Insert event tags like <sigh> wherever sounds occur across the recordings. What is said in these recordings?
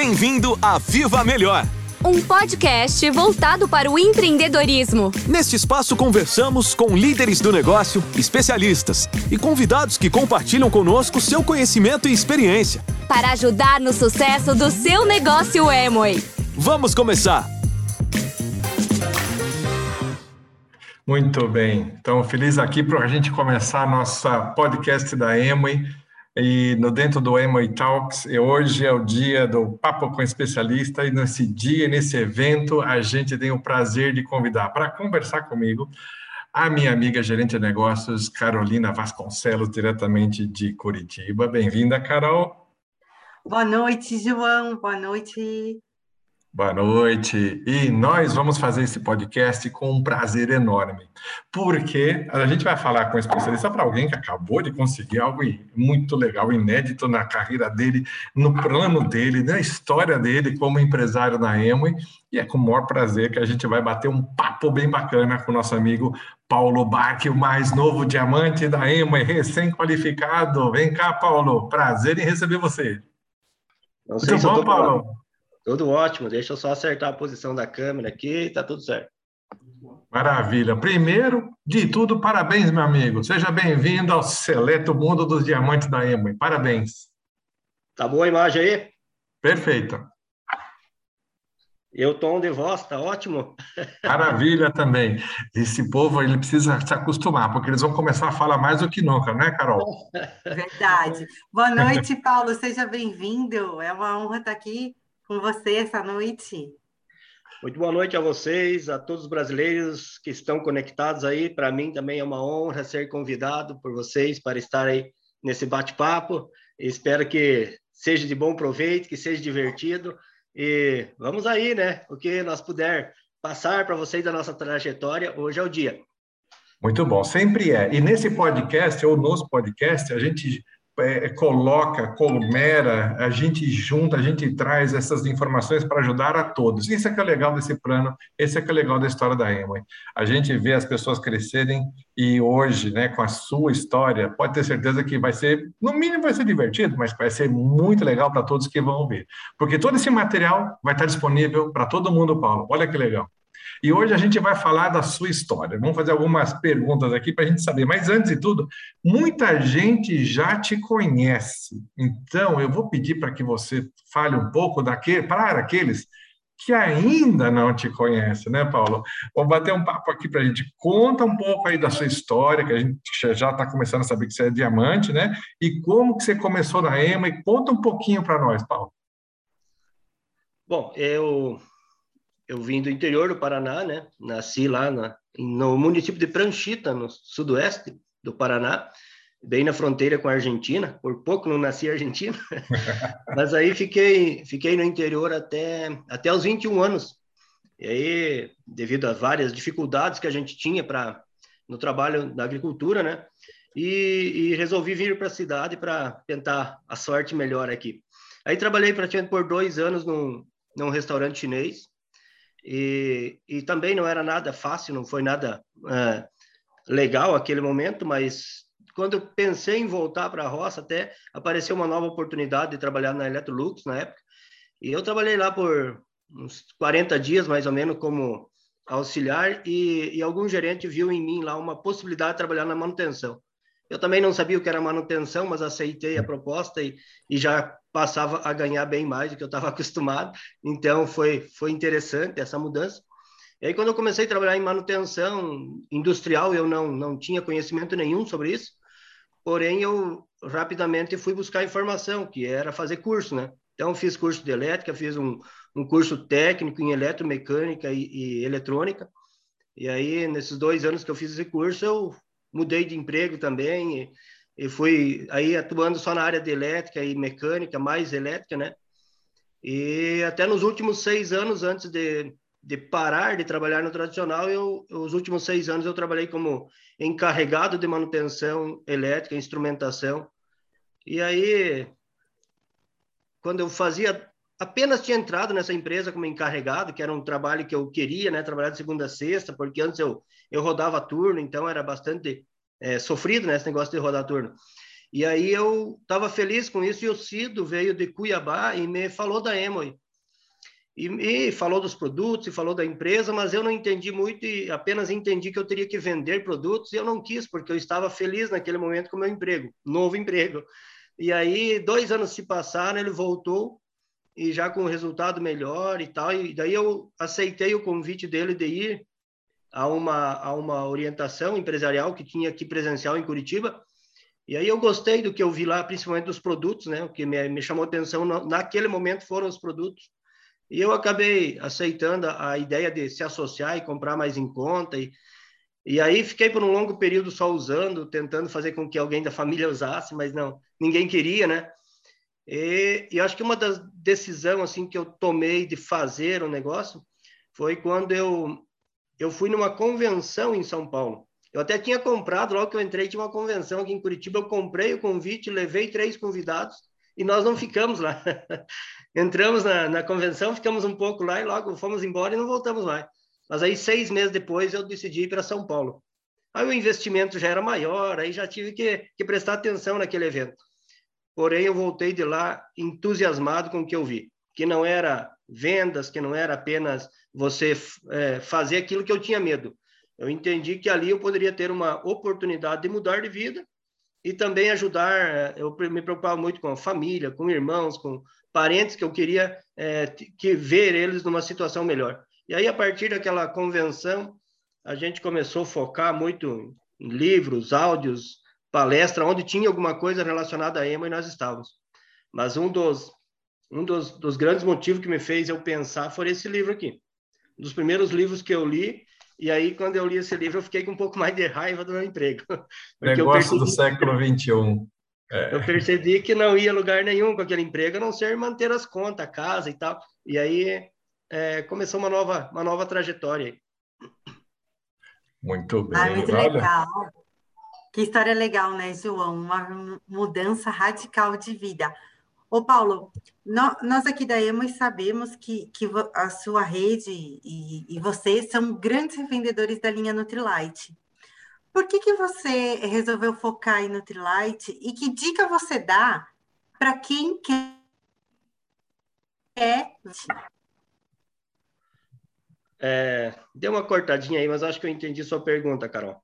Bem-vindo a Viva Melhor. Um podcast voltado para o empreendedorismo. Neste espaço conversamos com líderes do negócio, especialistas e convidados que compartilham conosco seu conhecimento e experiência. Para ajudar no sucesso do seu negócio Emoi. Vamos começar! Muito bem. Então, feliz aqui para a gente começar nossa podcast da Emoi e no dentro do Emoi Talks. E hoje é o dia do papo com especialista e nesse dia, nesse evento, a gente tem o prazer de convidar para conversar comigo a minha amiga gerente de negócios Carolina Vasconcelos, diretamente de Curitiba. Bem-vinda, Carol. Boa noite, João. Boa noite. Boa noite. E nós vamos fazer esse podcast com um prazer enorme, porque a gente vai falar com um especialista para alguém que acabou de conseguir algo muito legal, inédito na carreira dele, no plano dele, na história dele como empresário na Emoi. E é com o maior prazer que a gente vai bater um papo bem bacana com o nosso amigo Paulo Bach, o mais novo diamante da Emoi, recém-qualificado. Vem cá, Paulo. Prazer em receber você. Muito bom, Paulo? Tudo ótimo, deixa eu só acertar a posição da câmera aqui e tá tudo certo. Maravilha. Primeiro de tudo, parabéns, meu amigo. Seja bem-vindo ao seleto mundo dos diamantes da Emoi. Parabéns. Tá boa a imagem aí? Perfeita. E o tom de voz tá ótimo. <laughs> Maravilha também. Esse povo ele precisa se acostumar, porque eles vão começar a falar mais do que nunca, né, Carol? Verdade. Boa noite, Paulo. Seja bem-vindo. É uma honra estar aqui com você essa noite. Muito boa noite a vocês, a todos os brasileiros que estão conectados aí. Para mim também é uma honra ser convidado por vocês para estar aí nesse bate-papo. Espero que seja de bom proveito, que seja divertido. E vamos aí, né? O que nós puder passar para vocês da nossa trajetória, hoje é o dia. Muito bom, sempre é. E nesse podcast, ou nos podcasts, a gente é, coloca, colmera, a gente junta, a gente traz essas informações para ajudar a todos. Isso é que é legal desse plano, esse é que é legal da história da Emoi. A gente vê as pessoas crescerem e hoje, né, com a sua história, pode ter certeza que vai ser, no mínimo vai ser divertido, mas vai ser muito legal para todos que vão ver. Porque todo esse material vai estar disponível para todo mundo, Paulo. Olha que legal. E hoje a gente vai falar da sua história. Vamos fazer algumas perguntas aqui para a gente saber. Mas antes de tudo, muita gente já te conhece. Então, eu vou pedir para que você fale um pouco daquele, para aqueles que ainda não te conhecem, né, Paulo? Vamos bater um papo aqui para a gente. Conta um pouco aí da sua história, que a gente já está começando a saber que você é diamante, né? E como que você começou na EMA, e conta um pouquinho para nós, Paulo. Bom, eu eu vim do interior do Paraná, né? Nasci lá na, no município de Pranchita, no sudoeste do Paraná, bem na fronteira com a Argentina. Por pouco não nasci argentino, <laughs> mas aí fiquei fiquei no interior até até os 21 anos. E aí, devido a várias dificuldades que a gente tinha para no trabalho da agricultura, né? E, e resolvi vir para a cidade para tentar a sorte melhor aqui. Aí trabalhei praticamente por dois anos num, num restaurante chinês e, e também não era nada fácil, não foi nada é, legal aquele momento, mas quando eu pensei em voltar para a roça, até apareceu uma nova oportunidade de trabalhar na Electrolux na época. E eu trabalhei lá por uns 40 dias, mais ou menos, como auxiliar, e, e algum gerente viu em mim lá uma possibilidade de trabalhar na manutenção. Eu também não sabia o que era manutenção, mas aceitei a proposta e, e já passava a ganhar bem mais do que eu estava <laughs> acostumado. Então foi foi interessante essa mudança. E aí quando eu comecei a trabalhar em manutenção industrial, eu não não tinha conhecimento nenhum sobre isso. Porém eu rapidamente fui buscar informação, que era fazer curso, né? Então fiz curso de elétrica, fiz um, um curso técnico em eletromecânica e, e eletrônica. E aí nesses dois anos que eu fiz esse curso, eu mudei de emprego também e, e fui aí atuando só na área de elétrica e mecânica, mais elétrica, né? E até nos últimos seis anos, antes de, de parar de trabalhar no tradicional, eu, os últimos seis anos eu trabalhei como encarregado de manutenção elétrica, instrumentação. E aí, quando eu fazia, apenas tinha entrado nessa empresa como encarregado, que era um trabalho que eu queria, né? Trabalhar de segunda a sexta, porque antes eu eu rodava turno, então era bastante é, sofrido né, esse negócio de rodar turno. E aí eu estava feliz com isso e o Cido veio de Cuiabá e me falou da Emoy. E, e, falou dos produtos e falou da empresa, mas eu não entendi muito e apenas entendi que eu teria que vender produtos e eu não quis, porque eu estava feliz naquele momento com o meu emprego, novo emprego. E aí, dois anos se passaram, ele voltou e já com um resultado melhor e tal. E daí eu aceitei o convite dele de ir a uma, a uma orientação empresarial que tinha aqui presencial em Curitiba. E aí eu gostei do que eu vi lá, principalmente dos produtos, né? O que me, me chamou atenção naquele momento foram os produtos. E eu acabei aceitando a ideia de se associar e comprar mais em conta. E, e aí fiquei por um longo período só usando, tentando fazer com que alguém da família usasse, mas não, ninguém queria, né? E, e acho que uma das decisões assim que eu tomei de fazer o negócio foi quando eu eu fui numa convenção em São Paulo. Eu até tinha comprado, logo que eu entrei, tinha uma convenção aqui em Curitiba, eu comprei o convite, levei três convidados e nós não ficamos lá. <laughs> Entramos na, na convenção, ficamos um pouco lá e logo fomos embora e não voltamos mais. Mas aí, seis meses depois, eu decidi ir para São Paulo. Aí o investimento já era maior, aí já tive que, que prestar atenção naquele evento. Porém, eu voltei de lá entusiasmado com o que eu vi, que não era vendas, que não era apenas você é, fazer aquilo que eu tinha medo. Eu entendi que ali eu poderia ter uma oportunidade de mudar de vida e também ajudar. Eu me preocupava muito com a família, com irmãos, com parentes que eu queria é, que ver eles numa situação melhor. E aí, a partir daquela convenção, a gente começou a focar muito em livros, áudios, palestra, onde tinha alguma coisa relacionada a emo e nós estávamos. Mas um dos um dos, dos grandes motivos que me fez eu pensar foi esse livro aqui. Um dos primeiros livros que eu li e aí, quando eu li esse livro, eu fiquei com um pouco mais de raiva do meu emprego. <laughs> Negócio percebi... do século XXI. É. Eu percebi que não ia lugar nenhum com aquele emprego, a não ser manter as contas, a casa e tal. E aí é, começou uma nova, uma nova trajetória. Muito bem. Ah, muito Olha... Que história legal, né, João? Uma mudança radical de vida. Ô, Paulo, nós aqui da Emos sabemos que, que a sua rede e, e vocês são grandes revendedores da linha Nutrilite. Por que, que você resolveu focar em Nutrilite e que dica você dá para quem quer é, deu uma cortadinha aí, mas acho que eu entendi sua pergunta, Carol.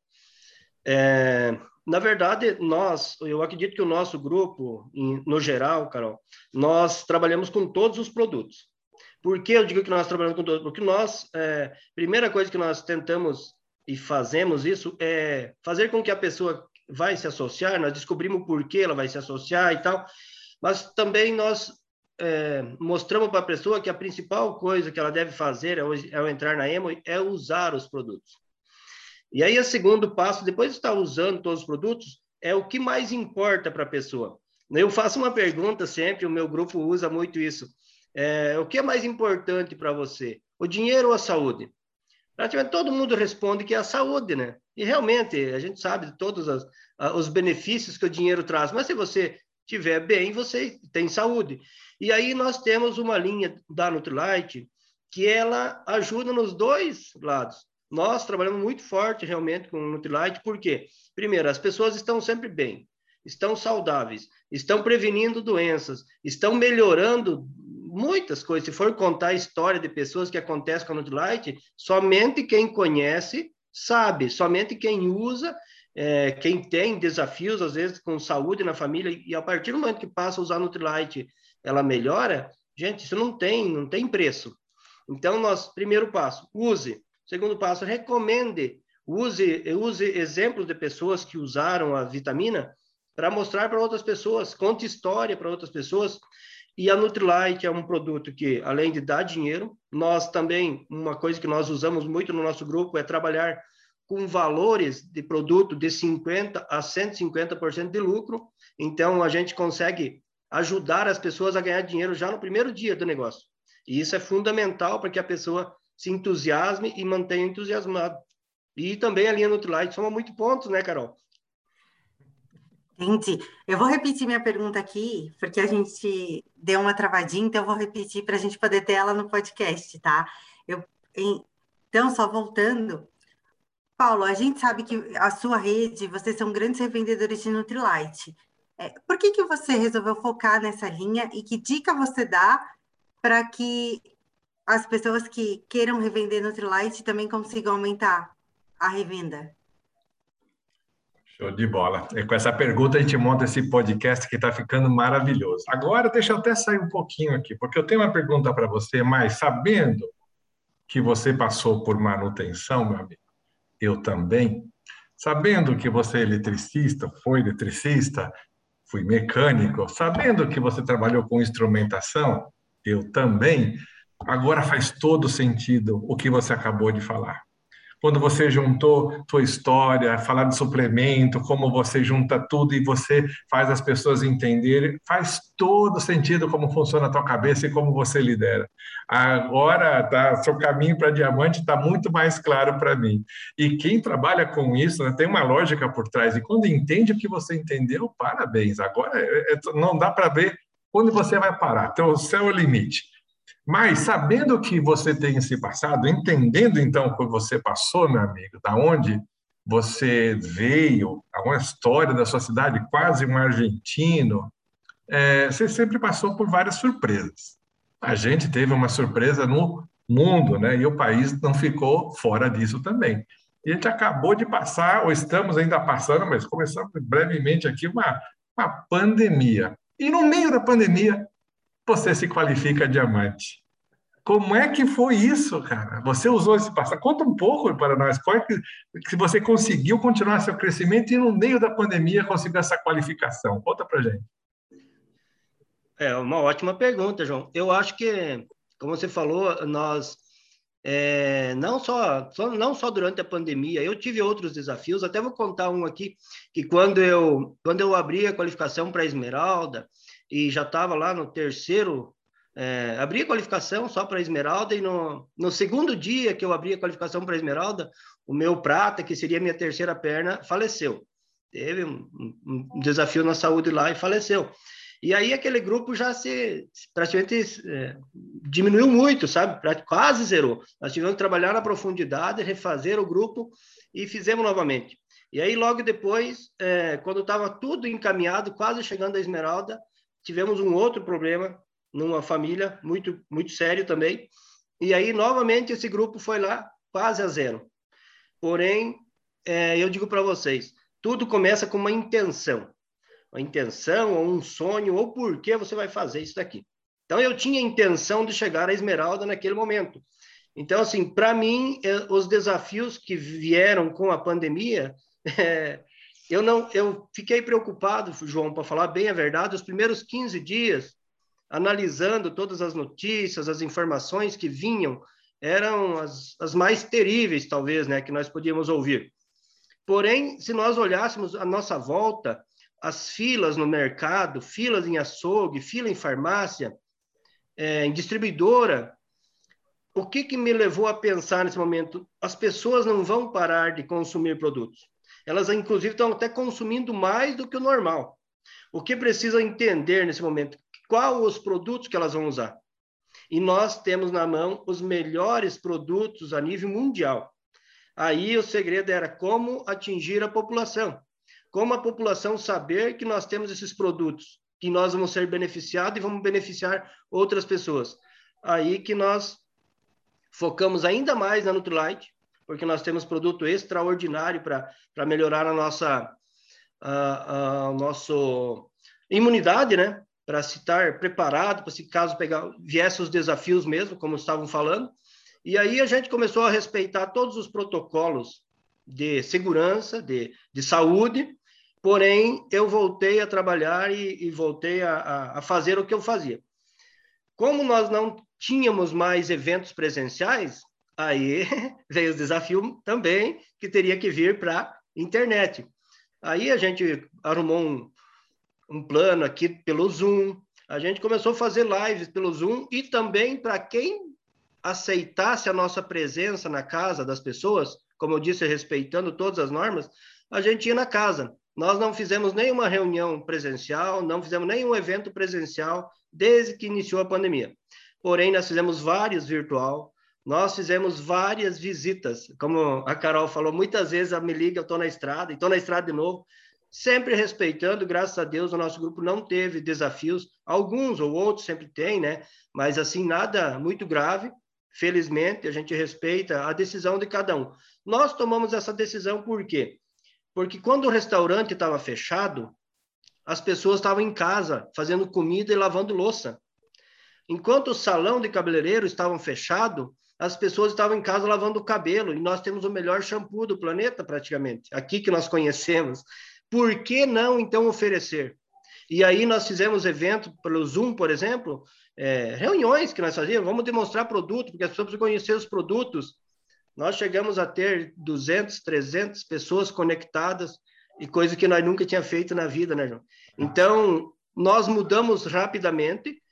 É, na verdade, nós, eu acredito que o nosso grupo, no geral, Carol, nós trabalhamos com todos os produtos. Por que eu digo que nós trabalhamos com todos? Porque nós, é, primeira coisa que nós tentamos e fazemos isso é fazer com que a pessoa vai se associar, nós descobrimos por que ela vai se associar e tal, mas também nós é, mostramos para a pessoa que a principal coisa que ela deve fazer ao, ao entrar na Emo é usar os produtos. E aí, o segundo passo, depois de estar usando todos os produtos, é o que mais importa para a pessoa. Eu faço uma pergunta sempre, o meu grupo usa muito isso. É, o que é mais importante para você? O dinheiro ou a saúde? Praticamente todo mundo responde que é a saúde, né? E realmente, a gente sabe de todos as, os benefícios que o dinheiro traz, mas se você estiver bem, você tem saúde. E aí nós temos uma linha da Nutrilite que ela ajuda nos dois lados. Nós trabalhamos muito forte realmente com o Nutrilite, porque, primeiro, as pessoas estão sempre bem, estão saudáveis, estão prevenindo doenças, estão melhorando muitas coisas. Se for contar a história de pessoas que acontecem com a Nutrilite, somente quem conhece sabe, somente quem usa, é, quem tem desafios, às vezes, com saúde na família, e a partir do momento que passa a usar a Nutrilite, ela melhora, gente, isso não tem, não tem preço. Então, nós, primeiro passo, use. Segundo passo, recomende, use, use exemplos de pessoas que usaram a vitamina para mostrar para outras pessoas, conte história para outras pessoas. E a Nutrilite é um produto que, além de dar dinheiro, nós também, uma coisa que nós usamos muito no nosso grupo é trabalhar com valores de produto de 50% a 150% de lucro. Então, a gente consegue ajudar as pessoas a ganhar dinheiro já no primeiro dia do negócio. E isso é fundamental para que a pessoa se entusiasme e mantenha entusiasmado. E também a linha Nutrilite soma muito pontos, né, Carol? Entendi. Eu vou repetir minha pergunta aqui, porque a gente deu uma travadinha, então eu vou repetir para a gente poder ter ela no podcast, tá? Eu, então, só voltando, Paulo, a gente sabe que a sua rede, vocês são grandes revendedores de Nutrilite. É, por que, que você resolveu focar nessa linha e que dica você dá para que as pessoas que queiram revender Nutrilite também consigam aumentar a revenda? Show de bola. E com essa pergunta a gente monta esse podcast que está ficando maravilhoso. Agora, deixa eu até sair um pouquinho aqui, porque eu tenho uma pergunta para você, mas sabendo que você passou por manutenção, meu amigo, eu também, sabendo que você é eletricista, foi eletricista, fui mecânico, sabendo que você trabalhou com instrumentação, eu também, agora faz todo sentido o que você acabou de falar quando você juntou tua história, falar de suplemento, como você junta tudo e você faz as pessoas entenderem, faz todo sentido como funciona a tua cabeça e como você lidera. Agora, tá, seu caminho para diamante está muito mais claro para mim. E quem trabalha com isso né, tem uma lógica por trás. E quando entende o que você entendeu, parabéns. Agora é, é, não dá para ver quando você vai parar. Então, o céu é o limite. Mas sabendo que você tem esse passado, entendendo então o que você passou, meu amigo, da onde você veio, a história da sua cidade, quase um argentino, é, você sempre passou por várias surpresas. A gente teve uma surpresa no mundo, né? E o país não ficou fora disso também. E a gente acabou de passar, ou estamos ainda passando, mas começamos brevemente aqui, uma, uma pandemia. E no meio da pandemia, você se qualifica diamante. Como é que foi isso, cara? Você usou esse passado? Conta um pouco para nós. Qual é que, que você conseguiu continuar seu crescimento e no meio da pandemia conseguiu essa qualificação? Conta para gente. É uma ótima pergunta, João. Eu acho que, como você falou, nós é, não só, só, não só durante a pandemia, eu tive outros desafios. Até vou contar um aqui que quando eu quando eu abri a qualificação para Esmeralda, e já estava lá no terceiro, é, abri a qualificação só para Esmeralda, e no, no segundo dia que eu abri a qualificação para Esmeralda, o meu prata, que seria minha terceira perna, faleceu. Teve um, um desafio na saúde lá e faleceu. E aí aquele grupo já se praticamente é, diminuiu muito, sabe? Quase zerou. Nós tivemos que trabalhar na profundidade, refazer o grupo e fizemos novamente. E aí logo depois, é, quando estava tudo encaminhado, quase chegando a Esmeralda, tivemos um outro problema numa família muito muito sério também. E aí novamente esse grupo foi lá quase a zero. Porém, é, eu digo para vocês, tudo começa com uma intenção, uma intenção ou um sonho ou por que você vai fazer isso daqui. Então eu tinha intenção de chegar à Esmeralda naquele momento. Então assim, para mim, é, os desafios que vieram com a pandemia <laughs> é, eu não, eu fiquei preocupado, João, para falar bem a verdade, os primeiros 15 dias, analisando todas as notícias, as informações que vinham, eram as, as mais terríveis, talvez, né, que nós podíamos ouvir. Porém, se nós olhássemos a nossa volta, as filas no mercado, filas em açougue, fila em farmácia, é, em distribuidora, o que, que me levou a pensar nesse momento? As pessoas não vão parar de consumir produtos elas inclusive estão até consumindo mais do que o normal. O que precisa entender nesse momento? Qual os produtos que elas vão usar? E nós temos na mão os melhores produtos a nível mundial. Aí o segredo era como atingir a população. Como a população saber que nós temos esses produtos, que nós vamos ser beneficiados e vamos beneficiar outras pessoas. Aí que nós focamos ainda mais na Nutrilite, porque nós temos produto extraordinário para melhorar a nossa a, a nosso imunidade, né? Para se estar preparado, para se caso pegar viesse os desafios mesmo, como estavam falando. E aí a gente começou a respeitar todos os protocolos de segurança, de, de saúde, porém eu voltei a trabalhar e, e voltei a, a, fazer o que eu fazia. Como nós não tínhamos mais eventos presenciais, Aí <laughs> veio o desafio também que teria que vir para internet. Aí a gente arrumou um, um plano aqui pelo Zoom, a gente começou a fazer lives pelo Zoom e também para quem aceitasse a nossa presença na casa das pessoas, como eu disse, respeitando todas as normas, a gente ia na casa. Nós não fizemos nenhuma reunião presencial, não fizemos nenhum evento presencial desde que iniciou a pandemia. Porém, nós fizemos vários virtual, nós fizemos várias visitas, como a Carol falou, muitas vezes ela me liga, eu estou na estrada, e estou na estrada de novo. sempre respeitando, graças a Deus, o nosso grupo não teve desafios, alguns ou outros sempre tem, né? Mas assim, nada muito grave. Felizmente, a gente respeita a decisão de cada um. Nós tomamos essa decisão por quê? Porque quando o restaurante estava fechado, as pessoas estavam em casa fazendo comida e lavando louça. Enquanto o salão de cabeleireiro estavam fechado, as pessoas estavam em casa lavando o cabelo e nós temos o melhor shampoo do planeta praticamente, aqui que nós conhecemos. Por que não então oferecer? E aí nós fizemos evento pelo Zoom, por exemplo, é, reuniões que nós fazíamos, vamos demonstrar produto, porque as pessoas precisam conhecer os produtos. Nós chegamos a ter 200, 300 pessoas conectadas e coisa que nós nunca tinha feito na vida, né, João? Então, nós mudamos rapidamente,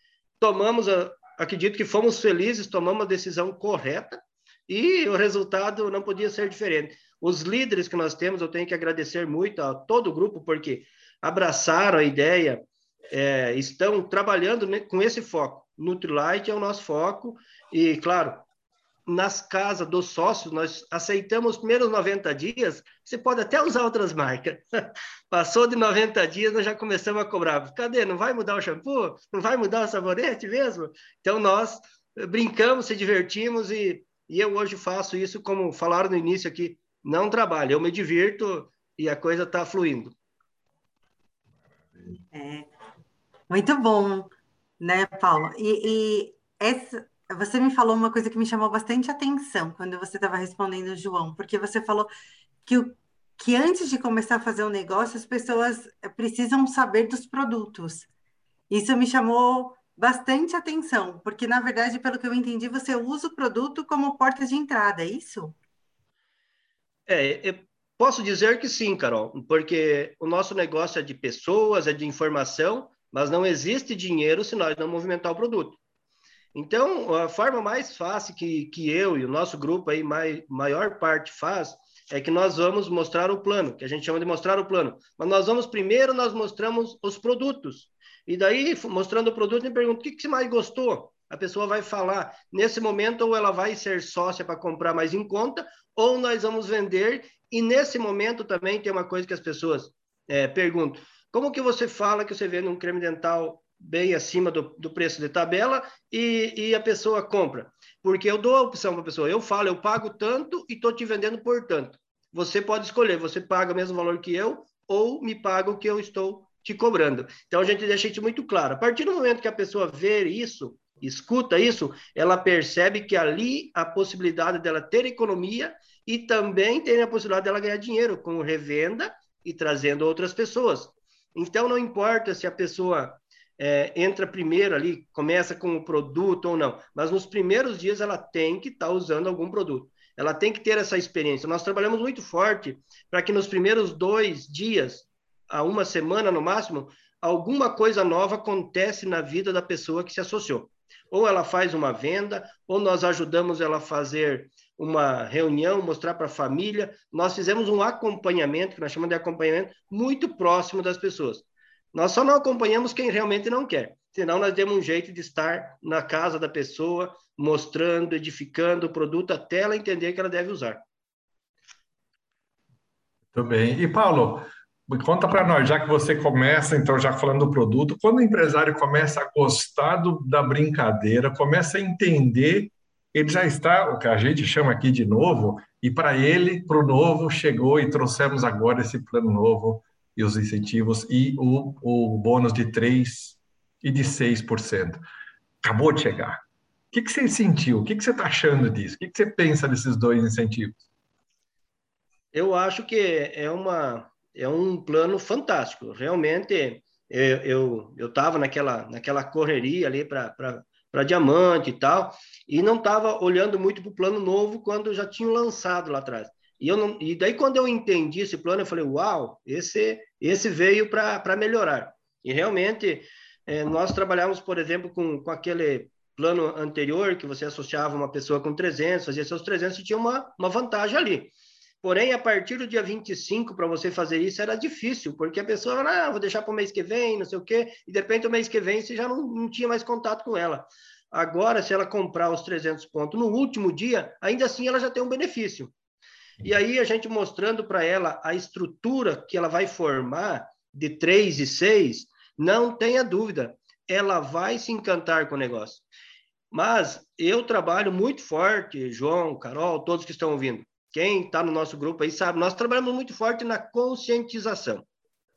tomamos, a, acredito que fomos felizes, tomamos a decisão correta e o resultado não podia ser diferente. Os líderes que nós temos, eu tenho que agradecer muito a todo o grupo, porque abraçaram a ideia, é, estão trabalhando com esse foco. Nutrilite é o nosso foco, e, claro, nas casas dos sócios, nós aceitamos os primeiros 90 dias, você pode até usar outras marcas. <laughs> Passou de 90 dias, nós já começamos a cobrar. Cadê? Não vai mudar o shampoo? Não vai mudar o sabonete mesmo? Então, nós brincamos, se divertimos e, e eu hoje faço isso, como falaram no início aqui, não trabalho, eu me divirto e a coisa está fluindo. É, muito bom, né, Paulo? E, e essa, você me falou uma coisa que me chamou bastante atenção quando você estava respondendo, João, porque você falou que, o, que antes de começar a fazer um negócio, as pessoas precisam saber dos produtos. Isso me chamou bastante atenção, porque, na verdade, pelo que eu entendi, você usa o produto como porta de entrada, é isso? É, posso dizer que sim, Carol, porque o nosso negócio é de pessoas, é de informação, mas não existe dinheiro se nós não movimentar o produto. Então, a forma mais fácil que, que eu e o nosso grupo aí, mai, maior parte faz, é que nós vamos mostrar o plano, que a gente chama de mostrar o plano. Mas nós vamos primeiro, nós mostramos os produtos. E daí, mostrando o produto, me pergunta, o que, que você mais gostou? A pessoa vai falar, nesse momento, ou ela vai ser sócia para comprar mais em conta, ou nós vamos vender. E nesse momento também tem uma coisa que as pessoas é, perguntam, como que você fala que você vende um creme dental bem acima do, do preço de tabela e, e, a pessoa compra. Porque eu dou a opção para a pessoa, eu falo, eu pago tanto e estou te vendendo por tanto. Você pode escolher, você paga o mesmo valor que eu ou me paga o que eu estou te cobrando. Então a gente deixa isso muito claro. A partir do momento que a pessoa vê isso, escuta isso, ela percebe que ali a possibilidade dela ter economia e também tem a possibilidade dela ganhar dinheiro com revenda e trazendo outras pessoas. Então não importa se a pessoa é, entra primeiro ali, começa com o produto ou não, mas nos primeiros dias ela tem que estar tá usando algum produto. Ela tem que ter essa experiência. Nós trabalhamos muito forte para que nos primeiros dois dias, a uma semana no máximo, alguma coisa nova acontece na vida da pessoa que se associou. Ou ela faz uma venda, ou nós ajudamos ela a fazer uma reunião, mostrar para a família. Nós fizemos um acompanhamento, que nós chamamos de acompanhamento, muito próximo das pessoas. Nós só não acompanhamos quem realmente não quer. Senão nós demos um jeito de estar na casa da pessoa, mostrando, edificando o produto até ela entender que ela deve usar. Muito bem. E Paulo, conta para nós, já que você começa, então, já falando do produto, quando o empresário começa a gostar do, da brincadeira, começa a entender, ele já está, o que a gente chama aqui de novo, e para ele, para o novo, chegou e trouxemos agora esse plano novo e os incentivos e o, o bônus de 3% e de 6%. Acabou de chegar. O que, que você sentiu? O que, que você está achando disso? O que, que você pensa desses dois incentivos? Eu acho que é, uma, é um plano fantástico. Realmente, eu estava eu, eu naquela, naquela correria ali para diamante e tal, e não estava olhando muito para o plano novo quando já tinham lançado lá atrás. E, eu não, e daí, quando eu entendi esse plano, eu falei, uau, esse, esse veio para melhorar. E realmente, é, nós trabalhamos, por exemplo, com, com aquele plano anterior, que você associava uma pessoa com 300, fazia seus 300 e tinha uma, uma vantagem ali. Porém, a partir do dia 25, para você fazer isso, era difícil, porque a pessoa, ah, vou deixar para o mês que vem, não sei o quê, e de repente o mês que vem você já não, não tinha mais contato com ela. Agora, se ela comprar os 300 pontos no último dia, ainda assim ela já tem um benefício. E aí a gente mostrando para ela a estrutura que ela vai formar de três e seis, não tenha dúvida, ela vai se encantar com o negócio. Mas eu trabalho muito forte, João, Carol, todos que estão ouvindo. Quem está no nosso grupo aí sabe, nós trabalhamos muito forte na conscientização.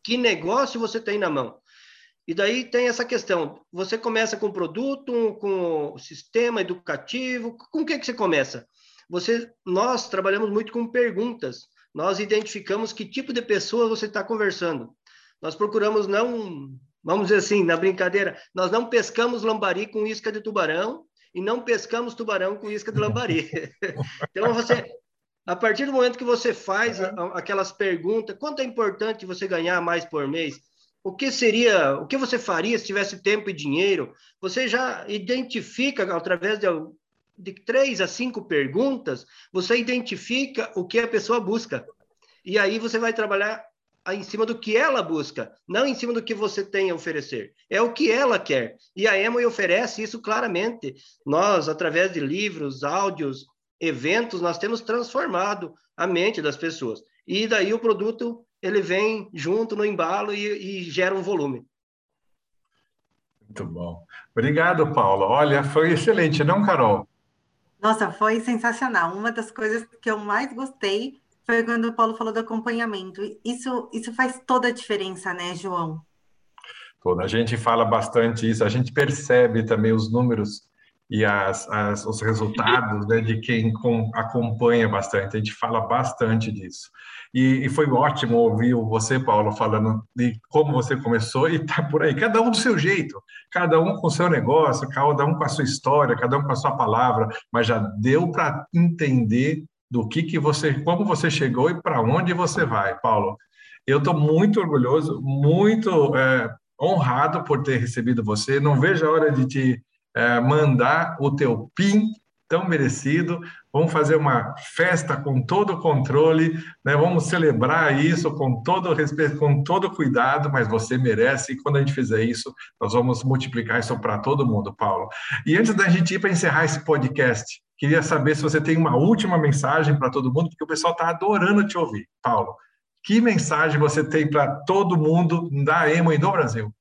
Que negócio você tem na mão? E daí tem essa questão. Você começa com produto, com sistema educativo. Com o que, que você começa? Você, nós trabalhamos muito com perguntas. Nós identificamos que tipo de pessoa você está conversando. Nós procuramos não, vamos dizer assim, na brincadeira, nós não pescamos lambari com isca de tubarão e não pescamos tubarão com isca de lambari. <laughs> então você, a partir do momento que você faz aquelas perguntas, quanto é importante você ganhar mais por mês? o que seria, o que você faria se tivesse tempo e dinheiro? Você já identifica, através de, de três a cinco perguntas, você identifica o que a pessoa busca. E aí você vai trabalhar em cima do que ela busca, não em cima do que você tem a oferecer. É o que ela quer. E a Emoi oferece isso claramente. Nós, através de livros, áudios, eventos, nós temos transformado a mente das pessoas. E daí o produto ele vem junto no embalo e, e gera um volume. Muito bom. Obrigado, Paulo. Olha, foi excelente, não, Carol? Nossa, foi sensacional. Uma das coisas que eu mais gostei foi quando o Paulo falou do acompanhamento. Isso, isso faz toda a diferença, né, João? Toda. A gente fala bastante isso, a gente percebe também os números e as, as, os resultados né, de quem com, acompanha bastante. A gente fala bastante disso. E, e, foi ótimo ouvir você, Paulo, falando de como você começou e tá por aí, cada um do seu jeito, cada um com o seu negócio, cada um com a sua história, cada um com a sua palavra, mas já deu para entender do que que você, como você chegou e para onde você vai, Paulo. Eu estou muito orgulhoso, muito é, honrado por ter recebido você. Não vejo a hora de te é, mandar o teu PIN tão merecido. Vamos fazer uma festa com todo o controle, né? Vamos celebrar isso com todo respeito, com todo cuidado, mas você merece. E quando a gente fizer isso, nós vamos multiplicar isso para todo mundo, Paulo. E antes da gente ir para encerrar esse podcast, queria saber se você tem uma última mensagem para todo mundo, porque o pessoal está adorando te ouvir, Paulo. Que mensagem você tem para todo mundo da Emo e do Brasil?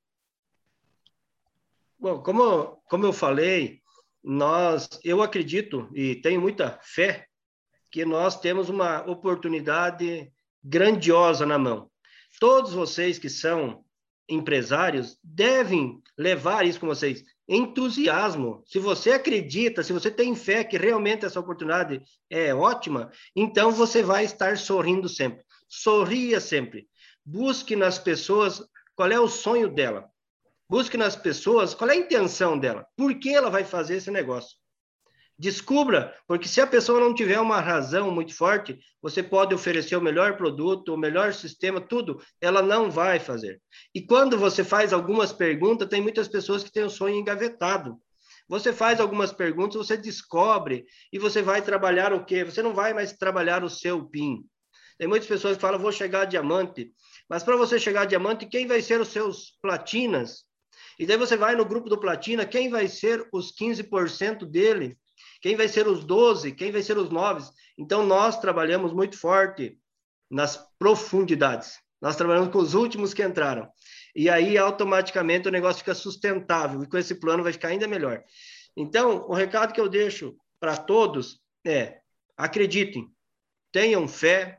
Bom, como, como eu falei, nós, eu acredito e tenho muita fé que nós temos uma oportunidade grandiosa na mão. Todos vocês que são empresários devem levar isso com vocês. Entusiasmo. Se você acredita, se você tem fé que realmente essa oportunidade é ótima, então você vai estar sorrindo sempre. Sorria sempre. Busque nas pessoas qual é o sonho dela. Busque nas pessoas qual é a intenção dela, por que ela vai fazer esse negócio. Descubra, porque se a pessoa não tiver uma razão muito forte, você pode oferecer o melhor produto, o melhor sistema, tudo, ela não vai fazer. E quando você faz algumas perguntas, tem muitas pessoas que têm o sonho engavetado. Você faz algumas perguntas, você descobre e você vai trabalhar o quê? Você não vai mais trabalhar o seu PIN. Tem muitas pessoas que falam, vou chegar a diamante. Mas para você chegar a diamante, quem vai ser os seus platinas? E daí você vai no grupo do Platina, quem vai ser os 15% dele? Quem vai ser os 12? Quem vai ser os 9? Então nós trabalhamos muito forte nas profundidades. Nós trabalhamos com os últimos que entraram. E aí automaticamente o negócio fica sustentável e com esse plano vai ficar ainda melhor. Então, o recado que eu deixo para todos é: acreditem, tenham fé,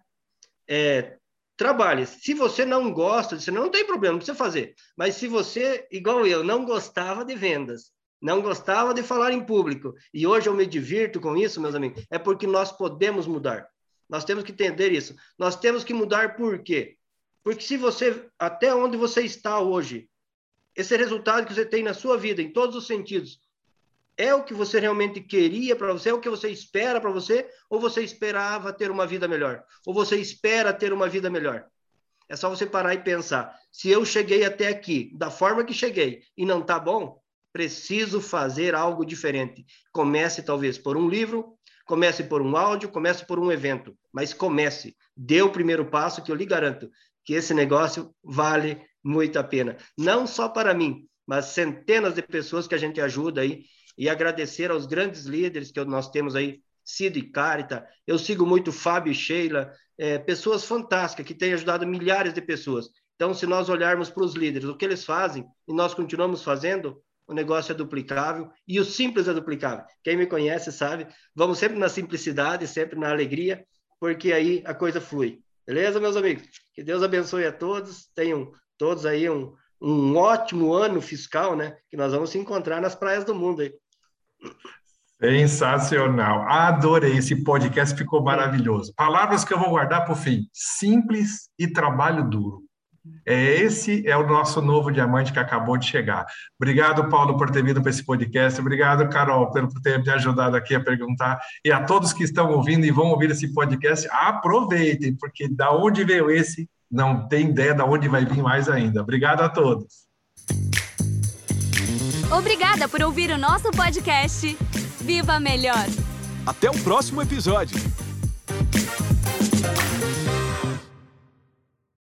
é, trabalhe. Se você não gosta disso, não tem problema, não precisa fazer. Mas se você, igual eu, não gostava de vendas, não gostava de falar em público, e hoje eu me divirto com isso, meus amigos, é porque nós podemos mudar. Nós temos que entender isso. Nós temos que mudar por quê? Porque se você, até onde você está hoje, esse resultado que você tem na sua vida, em todos os sentidos, é o que você realmente queria para você? É o que você espera para você? Ou você esperava ter uma vida melhor? Ou você espera ter uma vida melhor? É só você parar e pensar. Se eu cheguei até aqui da forma que cheguei e não tá bom, preciso fazer algo diferente. Comece talvez por um livro, comece por um áudio, comece por um evento, mas comece. Dê o primeiro passo que eu lhe garanto que esse negócio vale muito a pena. Não só para mim, mas centenas de pessoas que a gente ajuda aí e agradecer aos grandes líderes que nós temos aí Cid Carita, eu sigo muito Fábio e Sheila, é, pessoas fantásticas que têm ajudado milhares de pessoas. Então, se nós olharmos para os líderes, o que eles fazem e nós continuamos fazendo, o negócio é duplicável e o simples é duplicável. Quem me conhece sabe, vamos sempre na simplicidade, sempre na alegria, porque aí a coisa flui. Beleza, meus amigos? Que Deus abençoe a todos, tenham todos aí um, um ótimo ano fiscal, né? Que nós vamos se encontrar nas praias do mundo aí. Sensacional. Adorei esse podcast, ficou maravilhoso. Palavras que eu vou guardar para o fim: simples e trabalho duro. É, esse é o nosso novo diamante que acabou de chegar. Obrigado, Paulo, por ter vindo para esse podcast. Obrigado, Carol, por ter me ajudado aqui a perguntar. E a todos que estão ouvindo e vão ouvir esse podcast, aproveitem, porque da onde veio esse, não tem ideia de onde vai vir mais ainda. Obrigado a todos. Obrigada por ouvir o nosso podcast. Viva Melhor! Até o próximo episódio!